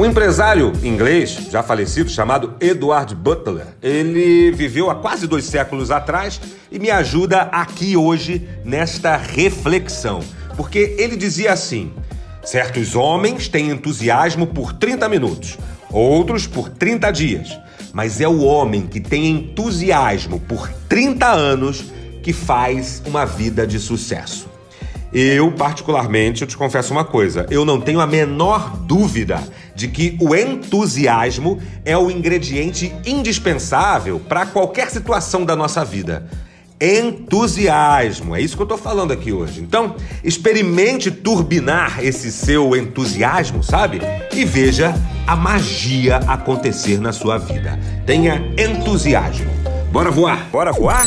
Um empresário inglês, já falecido, chamado Edward Butler, ele viveu há quase dois séculos atrás e me ajuda aqui hoje nesta reflexão. Porque ele dizia assim: certos homens têm entusiasmo por 30 minutos, outros por 30 dias, mas é o homem que tem entusiasmo por 30 anos que faz uma vida de sucesso. Eu, particularmente, eu te confesso uma coisa: eu não tenho a menor dúvida de que o entusiasmo é o ingrediente indispensável para qualquer situação da nossa vida. Entusiasmo, é isso que eu estou falando aqui hoje. Então, experimente turbinar esse seu entusiasmo, sabe? E veja a magia acontecer na sua vida. Tenha entusiasmo. Bora voar? Bora voar?